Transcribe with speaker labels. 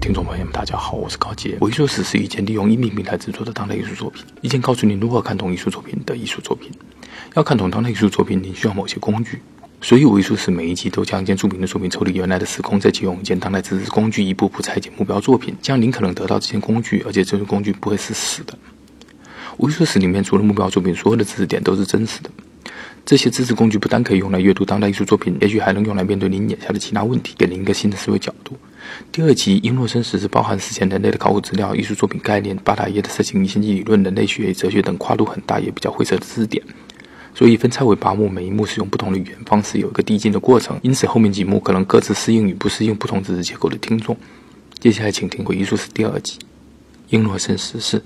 Speaker 1: 听众朋友们，大家好，我是高杰。艺术史是一件利用音频平台制作的当代艺术作品，一件告诉你如何看懂艺术作品的艺术作品。要看懂当代艺术作品，你需要某些工具。所以，艺术史每一集都将一件著名的作品抽离原来的时空，再借用一件当代知识工具，一步步拆解目标作品，这样您可能得到这件工具，而且这些工具不会是死的。艺术史里面除了目标作品，所有的知识点都是真实的。这些知识工具不单可以用来阅读当代艺术作品，也许还能用来面对您眼下的其他问题，给您一个新的思维角度。第二集《英诺生死》是包含史前人类的考古资料、艺术作品概念、八大页的色情星际理论、人类学哲学等跨度很大也比较晦涩的知识点，所以分拆为八幕，每一幕使用不同的语言方式，有一个递进的过程。因此后面几幕可能各自适应与不适应不同知识结构的听众。接下来请听回艺术史第二集《英诺生死是》。